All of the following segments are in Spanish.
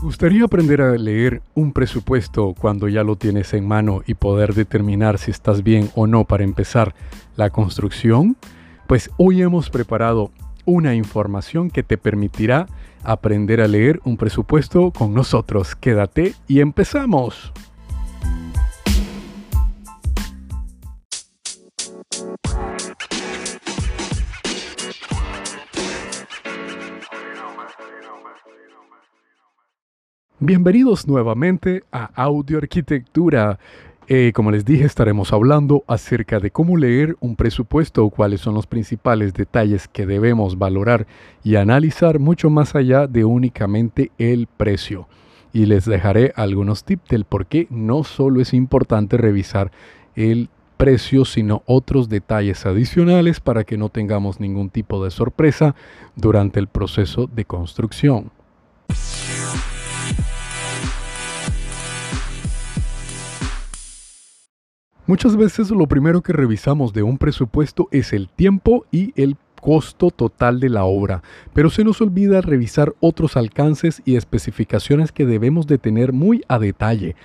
¿Gustaría aprender a leer un presupuesto cuando ya lo tienes en mano y poder determinar si estás bien o no para empezar la construcción? Pues hoy hemos preparado una información que te permitirá aprender a leer un presupuesto con nosotros. Quédate y empezamos. Bienvenidos nuevamente a Audio Arquitectura. Eh, como les dije, estaremos hablando acerca de cómo leer un presupuesto o cuáles son los principales detalles que debemos valorar y analizar mucho más allá de únicamente el precio. Y les dejaré algunos tips del por qué no solo es importante revisar el precio, sino otros detalles adicionales para que no tengamos ningún tipo de sorpresa durante el proceso de construcción. Muchas veces lo primero que revisamos de un presupuesto es el tiempo y el costo total de la obra, pero se nos olvida revisar otros alcances y especificaciones que debemos de tener muy a detalle.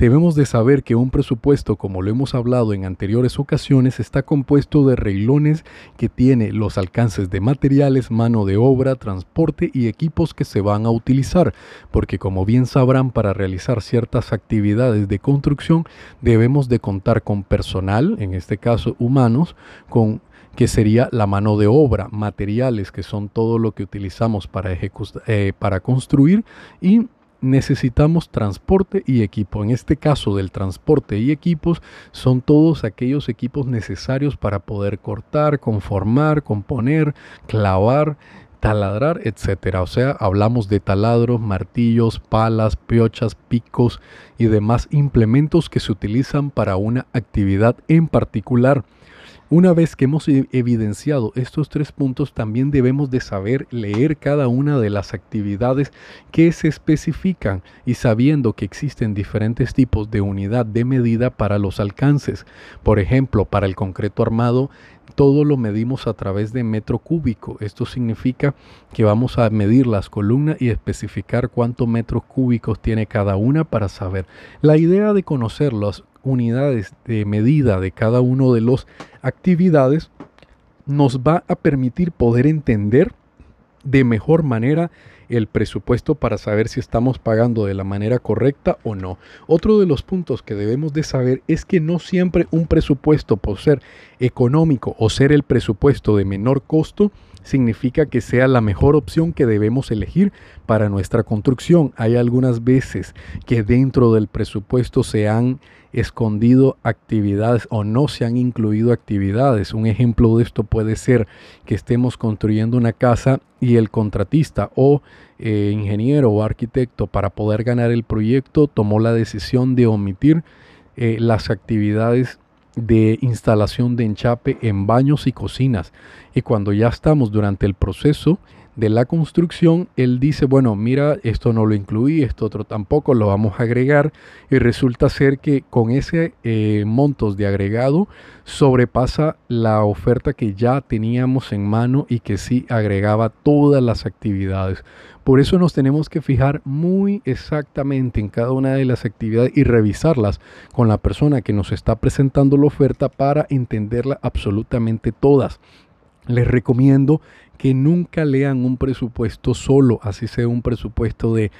Debemos de saber que un presupuesto, como lo hemos hablado en anteriores ocasiones, está compuesto de reglones que tiene los alcances de materiales, mano de obra, transporte y equipos que se van a utilizar, porque como bien sabrán, para realizar ciertas actividades de construcción debemos de contar con personal, en este caso humanos, con que sería la mano de obra, materiales que son todo lo que utilizamos para, eh, para construir y necesitamos transporte y equipo. En este caso del transporte y equipos son todos aquellos equipos necesarios para poder cortar, conformar, componer, clavar, taladrar, etcétera. O sea, hablamos de taladros, martillos, palas, piochas, picos y demás implementos que se utilizan para una actividad en particular. Una vez que hemos e-, evidenciado estos tres puntos, también debemos de saber leer cada una de las actividades que se especifican y sabiendo que existen diferentes tipos de unidad de medida para los alcances. Por ejemplo, para el concreto armado, todo lo medimos a través de metro cúbico. Esto significa que vamos a medir las columnas y especificar cuántos metros cúbicos tiene cada una para saber. La idea de conocer las unidades de medida de cada uno de los actividades nos va a permitir poder entender de mejor manera el presupuesto para saber si estamos pagando de la manera correcta o no. Otro de los puntos que debemos de saber es que no siempre un presupuesto por ser económico o ser el presupuesto de menor costo significa que sea la mejor opción que debemos elegir para nuestra construcción. Hay algunas veces que dentro del presupuesto se han escondido actividades o no se han incluido actividades. Un ejemplo de esto puede ser que estemos construyendo una casa y el contratista o eh, ingeniero o arquitecto para poder ganar el proyecto tomó la decisión de omitir eh, las actividades de instalación de enchape en baños y cocinas. Y cuando ya estamos durante el proceso, de la construcción, él dice, bueno, mira, esto no lo incluí, esto otro tampoco, lo vamos a agregar y resulta ser que con ese eh, montos de agregado sobrepasa la oferta que ya teníamos en mano y que sí agregaba todas las actividades. Por eso nos tenemos que fijar muy exactamente en cada una de las actividades y revisarlas con la persona que nos está presentando la oferta para entenderla absolutamente todas. Les recomiendo que nunca lean un presupuesto solo, así sea un presupuesto de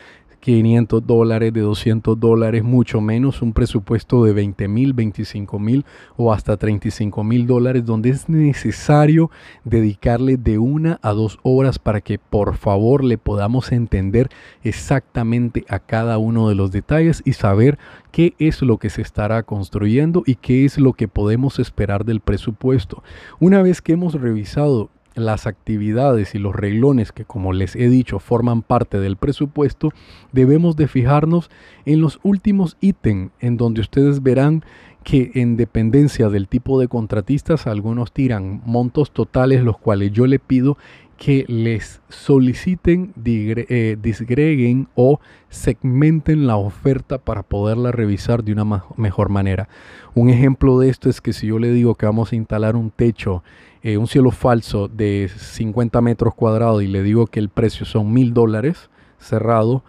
500 dólares, de 200 dólares, mucho menos un presupuesto de 20 mil, 25 mil o hasta 35 mil dólares, donde es necesario dedicarle de una a dos horas para que por favor le podamos entender exactamente a cada uno de los detalles y saber qué es lo que se estará construyendo y qué es lo que podemos esperar del presupuesto. Una vez que hemos revisado las actividades y los reglones que como les he dicho forman parte del presupuesto, debemos de fijarnos en los últimos ítems en donde ustedes verán que en dependencia del tipo de contratistas algunos tiran montos totales los cuales yo le pido que les soliciten, eh, disgreguen o segmenten la oferta para poderla revisar de una mejor manera. Un ejemplo de esto es que si yo le digo que vamos a instalar un techo eh, un cielo falso de 50 metros cuadrados y le digo que el precio son mil dólares cerrado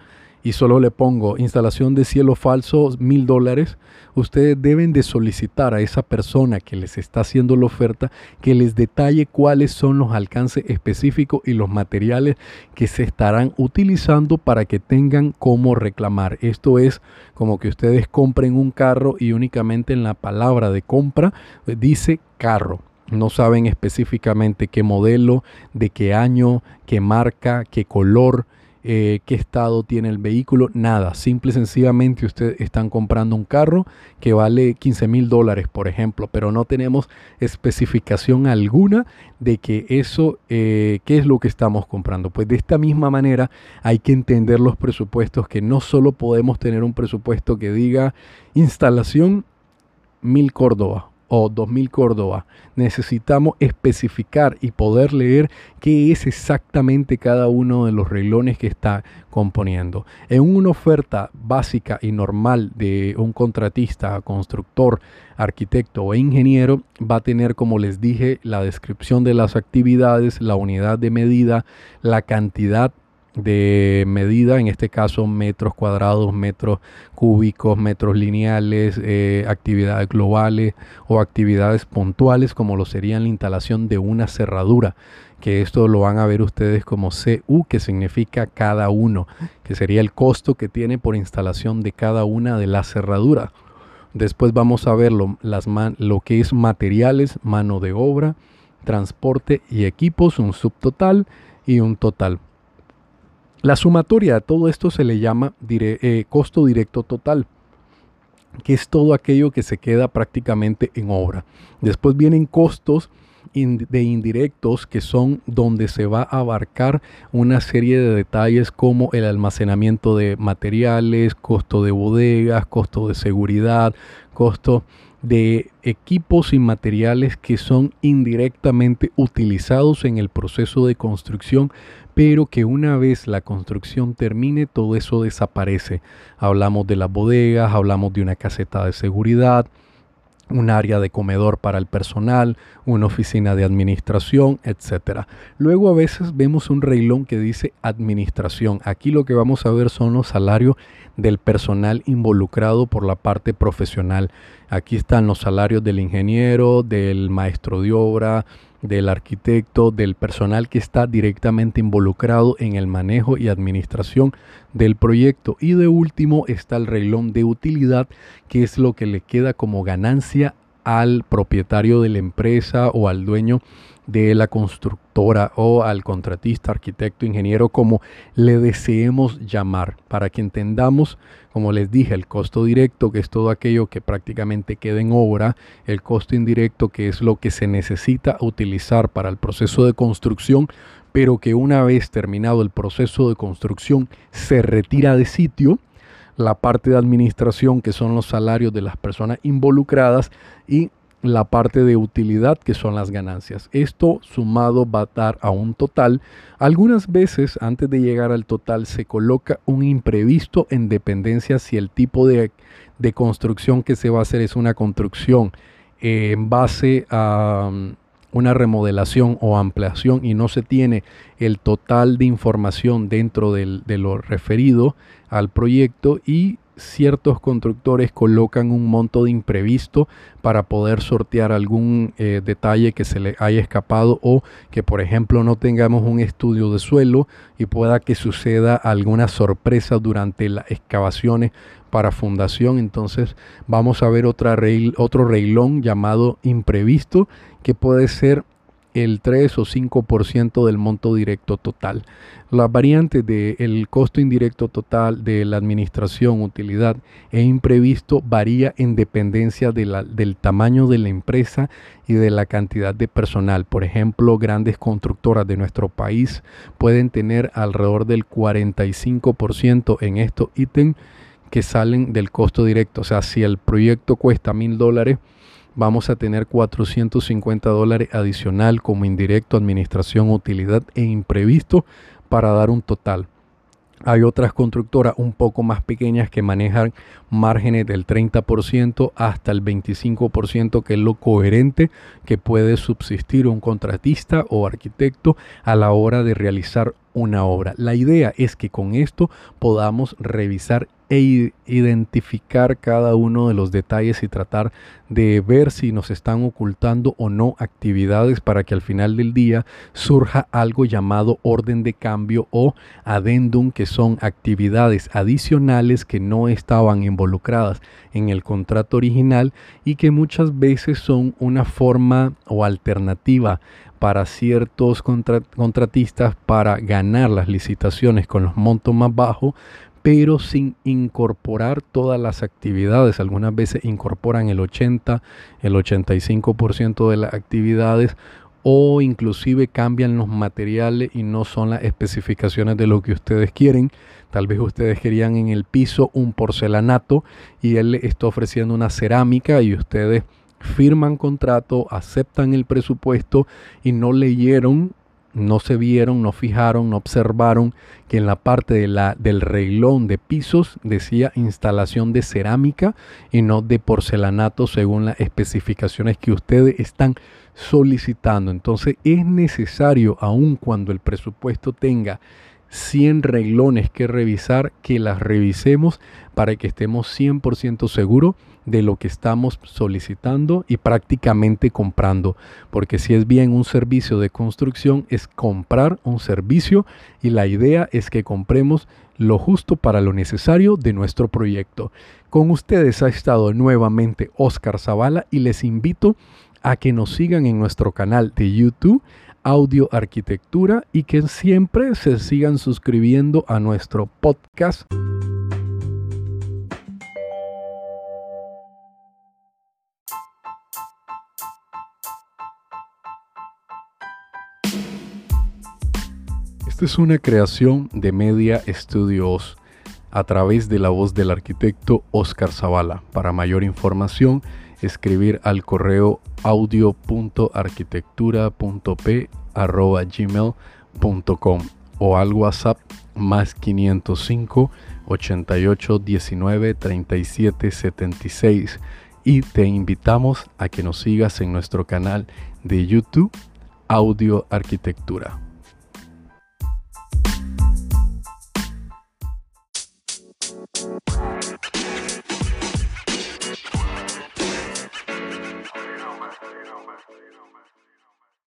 y solo le pongo instalación de cielo falso mil dólares, ustedes deben de solicitar a esa persona que les está haciendo la oferta que les detalle cuáles son los alcances específicos y los materiales que se estarán utilizando para que tengan cómo reclamar. Esto es como que ustedes compren un carro y únicamente en la palabra de compra eh, dice carro. No saben específicamente qué modelo, de qué año, qué marca, qué color, eh, qué estado tiene el vehículo, nada. Simple y sencillamente ustedes están comprando un carro que vale 15 mil dólares, por ejemplo, pero no tenemos especificación alguna de que eso, eh, qué es lo que estamos comprando. Pues de esta misma manera hay que entender los presupuestos, que no solo podemos tener un presupuesto que diga instalación mil Córdoba o 2000 Córdoba. Necesitamos especificar y poder leer qué es exactamente cada uno de los reglones que está componiendo. En una oferta básica y normal de un contratista, constructor, arquitecto o ingeniero, va a tener, como les dije, la descripción de las actividades, la unidad de medida, la cantidad de medida, en este caso metros cuadrados, metros cúbicos, metros lineales, eh, actividades globales o actividades puntuales como lo serían la instalación de una cerradura, que esto lo van a ver ustedes como CU, que significa cada uno, que sería el costo que tiene por instalación de cada una de las cerraduras. Después vamos a ver lo, las lo que es materiales, mano de obra, transporte y equipos, un subtotal y un total. La sumatoria de todo esto se le llama eh, costo directo total, que es todo aquello que se queda prácticamente en obra. Después vienen costos de indirectos que son donde se va a abarcar una serie de detalles como el almacenamiento de materiales, costo de bodegas, costo de seguridad, costo de equipos y materiales que son indirectamente utilizados en el proceso de construcción, pero que una vez la construcción termine, todo eso desaparece. Hablamos de las bodegas, hablamos de una caseta de seguridad, un área de comedor para el personal, una oficina de administración, etc. Luego a veces vemos un reglón que dice administración. Aquí lo que vamos a ver son los salarios del personal involucrado por la parte profesional. Aquí están los salarios del ingeniero, del maestro de obra, del arquitecto, del personal que está directamente involucrado en el manejo y administración del proyecto. Y de último está el reglón de utilidad, que es lo que le queda como ganancia al propietario de la empresa o al dueño de la constructora o al contratista, arquitecto, ingeniero, como le deseemos llamar, para que entendamos, como les dije, el costo directo, que es todo aquello que prácticamente queda en obra, el costo indirecto, que es lo que se necesita utilizar para el proceso de construcción, pero que una vez terminado el proceso de construcción se retira de sitio, la parte de administración, que son los salarios de las personas involucradas, y la parte de utilidad que son las ganancias. Esto sumado va a dar a un total. Algunas veces antes de llegar al total se coloca un imprevisto en dependencia si el tipo de, construcción que se va a hacer es una construcción en base a una remodelación o ampliación y no se tiene el total de información dentro de lo referido al proyecto y ciertos constructores colocan un monto de imprevisto para poder sortear algún eh, detalle que se le haya escapado o que por ejemplo no tengamos un estudio de suelo y pueda que suceda alguna sorpresa durante las excavaciones para fundación. Entonces vamos a ver otro reglón llamado imprevisto que puede ser el 3 o 5% del monto directo total. La variante del costo indirecto total de la administración, utilidad e imprevisto varía en dependencia del tamaño de la empresa y de la cantidad de personal. Por ejemplo, grandes constructoras de nuestro país pueden tener alrededor del 45% en estos ítems que salen del costo directo. O sea, si el proyecto cuesta mil dólares, vamos a tener 450 dólares adicional como indirecto, administración, utilidad e imprevisto para dar un total. Hay otras constructoras un poco más pequeñas que manejan márgenes del 30% hasta el 25%, que es lo coherente que puede subsistir un contratista o arquitecto a la hora de realizar una obra. La idea es que con esto podamos revisar e identificar cada uno de los detalles y tratar de ver si nos están ocultando o no actividades para que al final del día surja algo llamado orden de cambio o adendum, que son actividades adicionales que no estaban involucradas en el contrato original y que muchas veces son una forma o alternativa para ciertos contratistas para ganar las licitaciones con los montos más bajos, pero sin incorporar todas las actividades. Algunas veces incorporan el 80, el 85% de las actividades o inclusive cambian los materiales y no son las especificaciones de lo que ustedes quieren. Tal vez ustedes querían en el piso un porcelanato y él le está ofreciendo una cerámica y ustedes firman contrato, aceptan el presupuesto y no leyeron no se vieron, no fijaron, no observaron que en la parte de la, del reglón de pisos decía instalación de cerámica y no de porcelanato según las especificaciones que ustedes están solicitando. Entonces es necesario, aun cuando el presupuesto tenga 100 reglones que revisar, que las revisemos para que estemos 100% seguros de lo que estamos solicitando y prácticamente comprando. Porque si es bien un servicio de construcción, es comprar un servicio y la idea es que compremos lo justo para lo necesario de nuestro proyecto. Con ustedes ha estado nuevamente Oscar Zavala y les invito a que nos sigan en nuestro canal de YouTube Audio Arquitectura y que siempre se sigan suscribiendo a nuestro podcast. Esta es una creación de Media Studios a través de la voz del arquitecto Oscar Zavala. Para mayor información, escribir al correo audio.arquitectura.p.gmail.com o al WhatsApp más 505 88 19 37 76 y te invitamos a que nos sigas en nuestro canal de YouTube Audio Arquitectura.